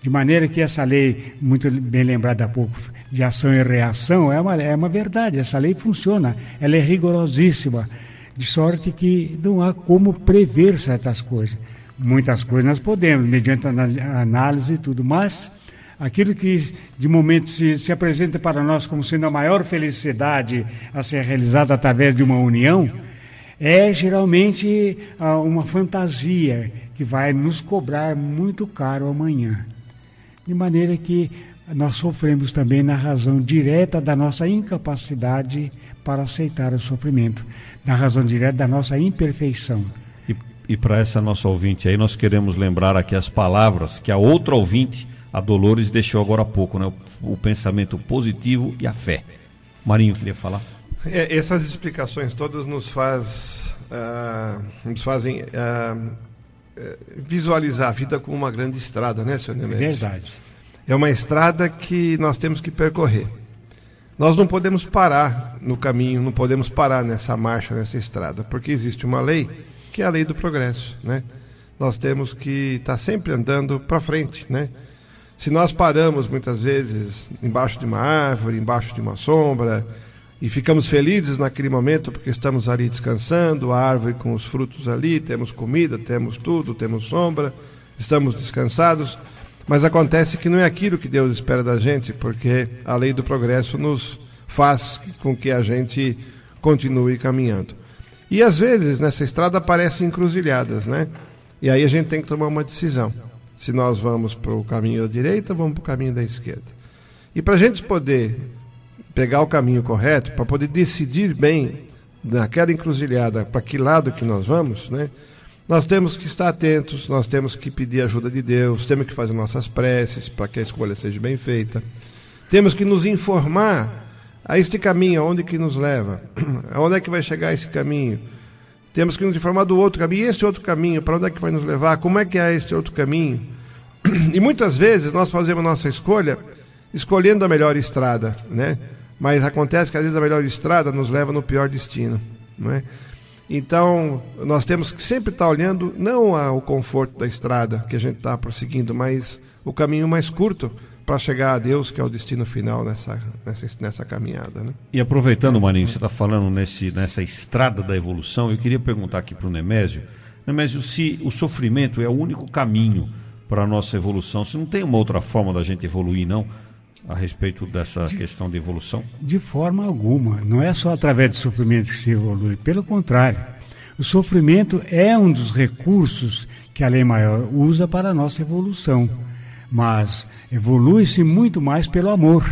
De maneira que essa lei, muito bem lembrada há pouco, de ação e reação, é uma, é uma verdade. Essa lei funciona, ela é rigorosíssima. De sorte que não há como prever certas coisas. Muitas coisas nós podemos, mediante análise e tudo, mas aquilo que de momento se, se apresenta para nós como sendo a maior felicidade a ser realizada através de uma união, é geralmente uma fantasia que vai nos cobrar muito caro amanhã. De maneira que nós sofremos também na razão direta da nossa incapacidade para aceitar o sofrimento, na razão direta da nossa imperfeição. E, e para essa nossa ouvinte aí, nós queremos lembrar aqui as palavras que a outra ouvinte a Dolores deixou agora há pouco, né? O, o pensamento positivo e a fé. Marinho queria falar. É, essas explicações todas nos faz uh, nos fazem uh, visualizar a vida como uma grande estrada, né, senhor Nemésio? É verdade. É uma estrada que nós temos que percorrer. Nós não podemos parar no caminho, não podemos parar nessa marcha, nessa estrada, porque existe uma lei que é a lei do progresso, né? Nós temos que estar tá sempre andando para frente, né? Se nós paramos muitas vezes embaixo de uma árvore, embaixo de uma sombra, e ficamos felizes naquele momento porque estamos ali descansando, a árvore com os frutos ali, temos comida, temos tudo, temos sombra, estamos descansados, mas acontece que não é aquilo que Deus espera da gente, porque a lei do progresso nos faz com que a gente continue caminhando. E às vezes nessa estrada aparecem encruzilhadas, né? E aí a gente tem que tomar uma decisão se nós vamos para o caminho da direita, vamos para o caminho da esquerda. E para a gente poder pegar o caminho correto, para poder decidir bem naquela encruzilhada para que lado que nós vamos, né? Nós temos que estar atentos, nós temos que pedir ajuda de Deus, temos que fazer nossas preces para que a escolha seja bem feita. Temos que nos informar a este caminho, aonde que nos leva, aonde é que vai chegar esse caminho temos que nos informar do outro caminho. E esse outro caminho, para onde é que vai nos levar? Como é que é esse outro caminho? E muitas vezes nós fazemos nossa escolha escolhendo a melhor estrada, né? Mas acontece que às vezes a melhor estrada nos leva no pior destino, não é? Então, nós temos que sempre estar olhando não ao conforto da estrada que a gente está prosseguindo, mas o caminho mais curto para chegar a Deus, que é o destino final nessa, nessa, nessa caminhada. Né? E aproveitando, Marinho, você está falando nesse, nessa estrada da evolução, eu queria perguntar aqui para o Nemésio, Nemésio, se o sofrimento é o único caminho para a nossa evolução, se não tem uma outra forma da gente evoluir, não? a respeito dessa de, questão de evolução? De forma alguma. Não é só através do sofrimento que se evolui. Pelo contrário, o sofrimento é um dos recursos que a lei maior usa para a nossa evolução. Mas evolui-se muito mais pelo amor.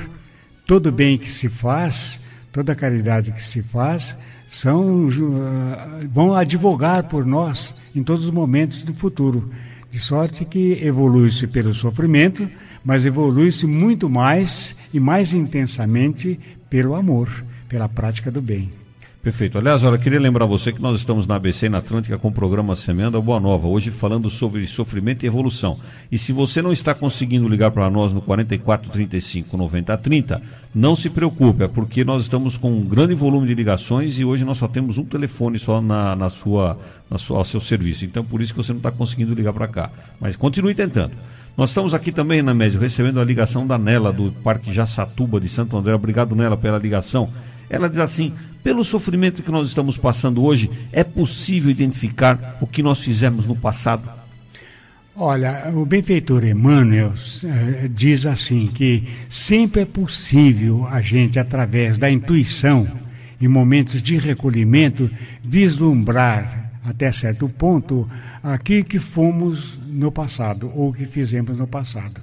Todo bem que se faz, toda caridade que se faz, são, uh, vão advogar por nós em todos os momentos do futuro. De sorte que evolui-se pelo sofrimento, mas evolui-se muito mais e mais intensamente pelo amor, pela prática do bem. Perfeito. Aliás, olha, queria lembrar você que nós estamos na ABC na Atlântica com o programa Semeando a Boa Nova, hoje falando sobre sofrimento e evolução. E se você não está conseguindo ligar para nós no 44 35 90 30, não se preocupe, é porque nós estamos com um grande volume de ligações e hoje nós só temos um telefone só na, na sua, na sua, ao seu serviço. Então, por isso que você não está conseguindo ligar para cá. Mas continue tentando. Nós estamos aqui também, na Médio, recebendo a ligação da Nela, do Parque Jaçatuba de Santo André. Obrigado, Nela, pela ligação. Ela diz assim: pelo sofrimento que nós estamos passando hoje, é possível identificar o que nós fizemos no passado? Olha, o benfeitor Emmanuel uh, diz assim que sempre é possível a gente, através da intuição, em momentos de recolhimento, vislumbrar até certo ponto, aquilo que fomos no passado ou que fizemos no passado.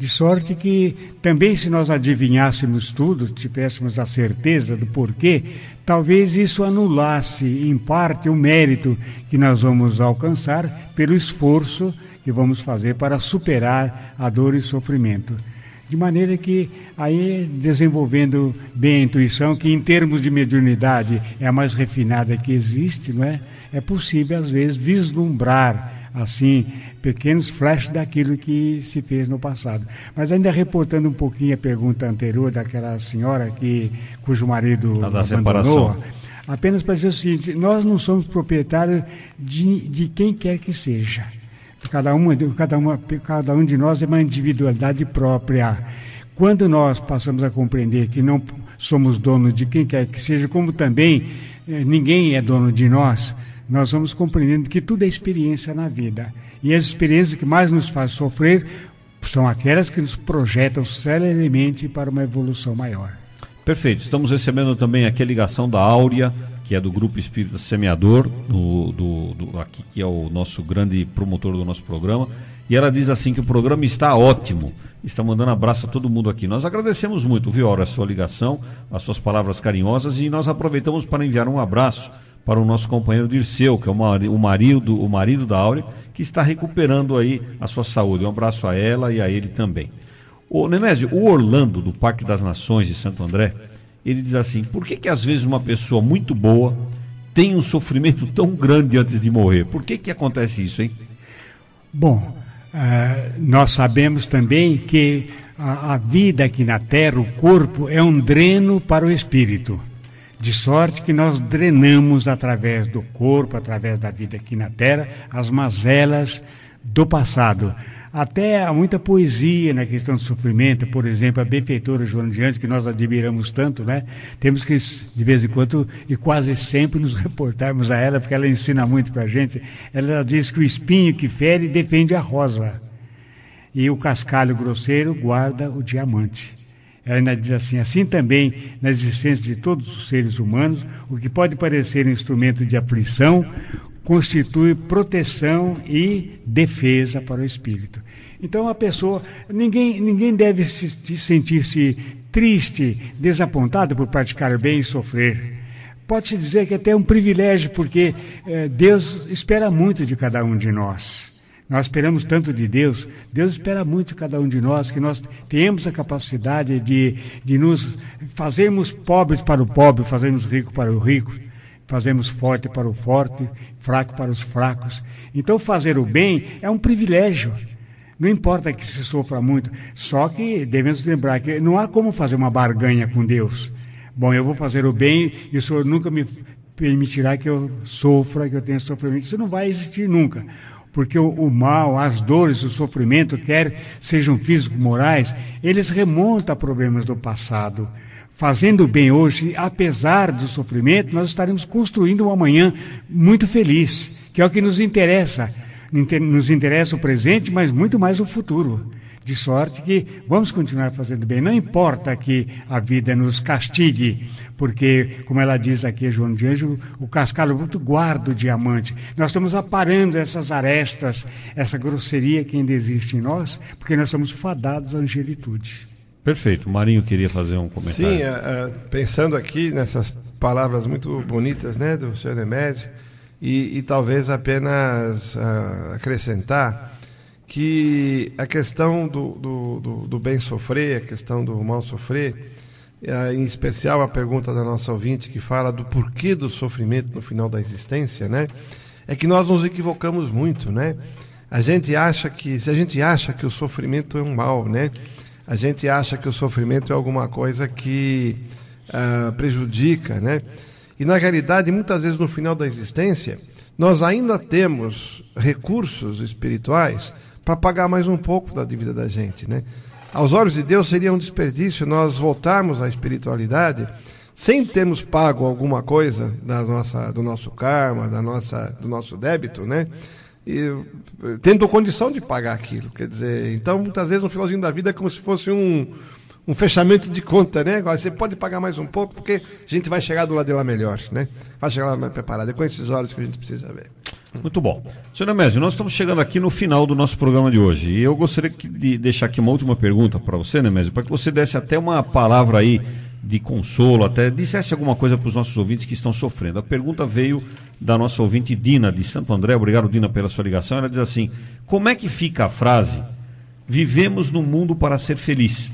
De sorte que também se nós adivinhássemos tudo, tivéssemos a certeza do porquê, talvez isso anulasse em parte o mérito que nós vamos alcançar pelo esforço que vamos fazer para superar a dor e sofrimento. De maneira que, aí, desenvolvendo bem a intuição, que em termos de mediunidade é a mais refinada que existe, não é? É possível, às vezes, vislumbrar, assim, pequenos flashes daquilo que se fez no passado. Mas ainda reportando um pouquinho a pergunta anterior daquela senhora que, cujo marido a abandonou, separação. apenas para dizer o seguinte, nós não somos proprietários de, de quem quer que seja Cada, uma, cada, uma, cada um de nós é uma individualidade própria. Quando nós passamos a compreender que não somos donos de quem quer que seja, como também eh, ninguém é dono de nós, nós vamos compreendendo que tudo é experiência na vida. E as experiências que mais nos fazem sofrer são aquelas que nos projetam celeremente para uma evolução maior. Perfeito. Estamos recebendo também aqui a ligação da Áurea que é do Grupo Espírita Semeador, do, do, do, aqui, que é o nosso grande promotor do nosso programa. E ela diz assim que o programa está ótimo. Está mandando abraço a todo mundo aqui. Nós agradecemos muito, viu, Aura, a sua ligação, as suas palavras carinhosas e nós aproveitamos para enviar um abraço para o nosso companheiro Dirceu, que é o marido, o marido da Áurea, que está recuperando aí a sua saúde. Um abraço a ela e a ele também. O Nemésio, o Orlando, do Parque das Nações de Santo André, ele diz assim: por que, que às vezes uma pessoa muito boa tem um sofrimento tão grande antes de morrer? Por que, que acontece isso, hein? Bom, uh, nós sabemos também que a, a vida aqui na Terra, o corpo, é um dreno para o espírito. De sorte que nós drenamos através do corpo, através da vida aqui na Terra, as mazelas do passado. Até há muita poesia na questão do sofrimento, por exemplo, a benfeitora Joana de que nós admiramos tanto, né? Temos que, de vez em quando, e quase sempre, nos reportarmos a ela, porque ela ensina muito para a gente. Ela diz que o espinho que fere defende a rosa, e o cascalho grosseiro guarda o diamante. Ela ainda diz assim: assim também, na existência de todos os seres humanos, o que pode parecer instrumento de aflição, constitui proteção e defesa para o espírito. Então a pessoa, ninguém, ninguém deve se, sentir-se triste, desapontado por praticar bem e sofrer. Pode-se dizer que é até um privilégio, porque eh, Deus espera muito de cada um de nós. Nós esperamos tanto de Deus, Deus espera muito de cada um de nós, que nós tenhamos a capacidade de, de nos fazermos pobres para o pobre, fazermos rico para o rico fazemos forte para o forte, fraco para os fracos. Então, fazer o bem é um privilégio. Não importa que se sofra muito, só que devemos lembrar que não há como fazer uma barganha com Deus. Bom, eu vou fazer o bem e o Senhor nunca me permitirá que eu sofra, que eu tenha sofrimento. Isso não vai existir nunca. Porque o, o, mal, as dores, o sofrimento, quer sejam físicos, morais, eles remontam a problemas do passado. Fazendo bem hoje, apesar do sofrimento, nós estaremos construindo um amanhã muito feliz, que é o que nos interessa. Nos interessa o presente, mas muito mais o futuro. De sorte que vamos continuar fazendo bem. Não importa que a vida nos castigue, porque, como ela diz aqui, João de Anjo, o cascalho bruto guarda o diamante. Nós estamos aparando essas arestas, essa grosseria que ainda existe em nós, porque nós somos fadados à angelitude. Perfeito. O Marinho queria fazer um comentário. Sim, uh, pensando aqui nessas palavras muito bonitas né, do senhor Nemésio, e, e talvez apenas uh, acrescentar que a questão do, do, do, do, bem sofrer, a questão do mal sofrer, uh, em especial a pergunta da nossa ouvinte que fala do porquê do sofrimento no final da existência, né? É que nós nos equivocamos muito, né? A gente acha que, se a gente acha que o sofrimento é um mal, né? A gente acha que o sofrimento é alguma coisa que uh, prejudica, né? E na realidade, muitas vezes no final da existência, nós ainda temos recursos espirituais para pagar mais um pouco da dívida da gente, né? Aos olhos de Deus seria um desperdício nós voltarmos à espiritualidade sem termos pago alguma coisa da nossa, do nosso karma, da nossa, do nosso débito, né? E, tendo condição de pagar aquilo. Quer dizer, então muitas vezes no finalzinho da vida é como se fosse um, um fechamento de conta, né? Você pode pagar mais um pouco, porque a gente vai chegar do lado de lá melhor, né? Vai chegar lá mais preparado. É com esses olhos que a gente precisa ver. Muito bom. Senhor Nemésio, nós estamos chegando aqui no final do nosso programa de hoje. E eu gostaria de deixar aqui uma última pergunta para você, Nemésio, para que você desse até uma palavra aí de consolo, até dissesse alguma coisa para os nossos ouvintes que estão sofrendo. A pergunta veio da nossa ouvinte Dina, de Santo André. Obrigado, Dina, pela sua ligação. Ela diz assim: Como é que fica a frase vivemos no mundo para ser feliz?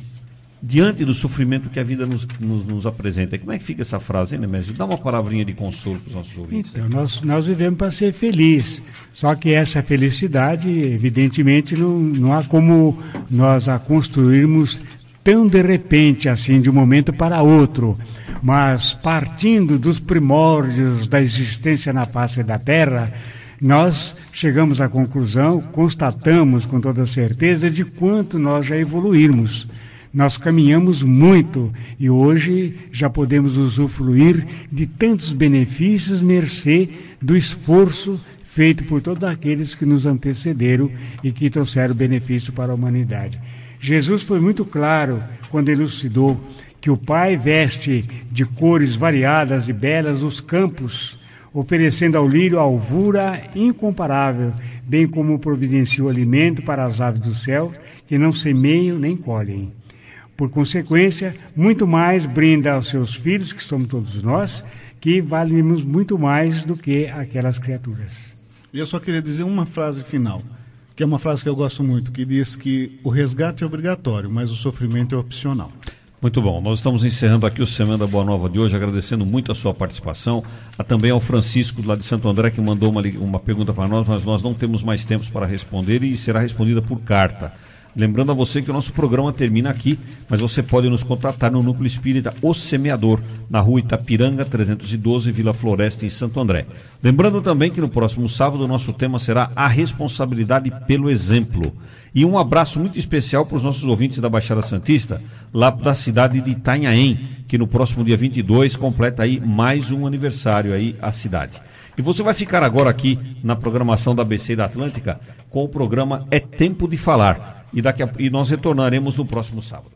Diante do sofrimento que a vida nos, nos, nos apresenta. Como é que fica essa frase, hein, Nemésio? Dá uma palavrinha de consolo para os nossos ouvintes. Então, nós, nós vivemos para ser feliz. Só que essa felicidade, evidentemente, não, não há como nós a construirmos tão de repente, assim, de um momento para outro, mas partindo dos primórdios da existência na face da Terra, nós chegamos à conclusão, constatamos com toda certeza de quanto nós já evoluímos. Nós caminhamos muito e hoje já podemos usufruir de tantos benefícios mercê do esforço feito por todos aqueles que nos antecederam e que trouxeram benefício para a humanidade. Jesus foi muito claro quando elucidou que o Pai veste de cores variadas e belas os campos, oferecendo ao lírio alvura incomparável, bem como providencia o alimento para as aves do céu, que não semeiam nem colhem. Por consequência, muito mais brinda aos seus filhos, que somos todos nós, que valemos muito mais do que aquelas criaturas. E eu só queria dizer uma frase final que é uma frase que eu gosto muito, que diz que o resgate é obrigatório, mas o sofrimento é opcional. Muito bom, nós estamos encerrando aqui o Semana da Boa Nova de hoje, agradecendo muito a sua participação, a, também ao Francisco lá de Santo André que mandou uma, uma pergunta para nós, mas nós não temos mais tempo para responder e será respondida por carta. Lembrando a você que o nosso programa termina aqui, mas você pode nos contatar no Núcleo Espírita O Semeador, na rua Itapiranga 312, Vila Floresta, em Santo André. Lembrando também que no próximo sábado o nosso tema será a responsabilidade pelo exemplo. E um abraço muito especial para os nossos ouvintes da Baixada Santista, lá da cidade de Itanhaém, que no próximo dia 22 completa aí mais um aniversário aí a cidade. E você vai ficar agora aqui na programação da ABC da Atlântica com o programa É Tempo de Falar e, daqui a, e nós retornaremos no próximo sábado.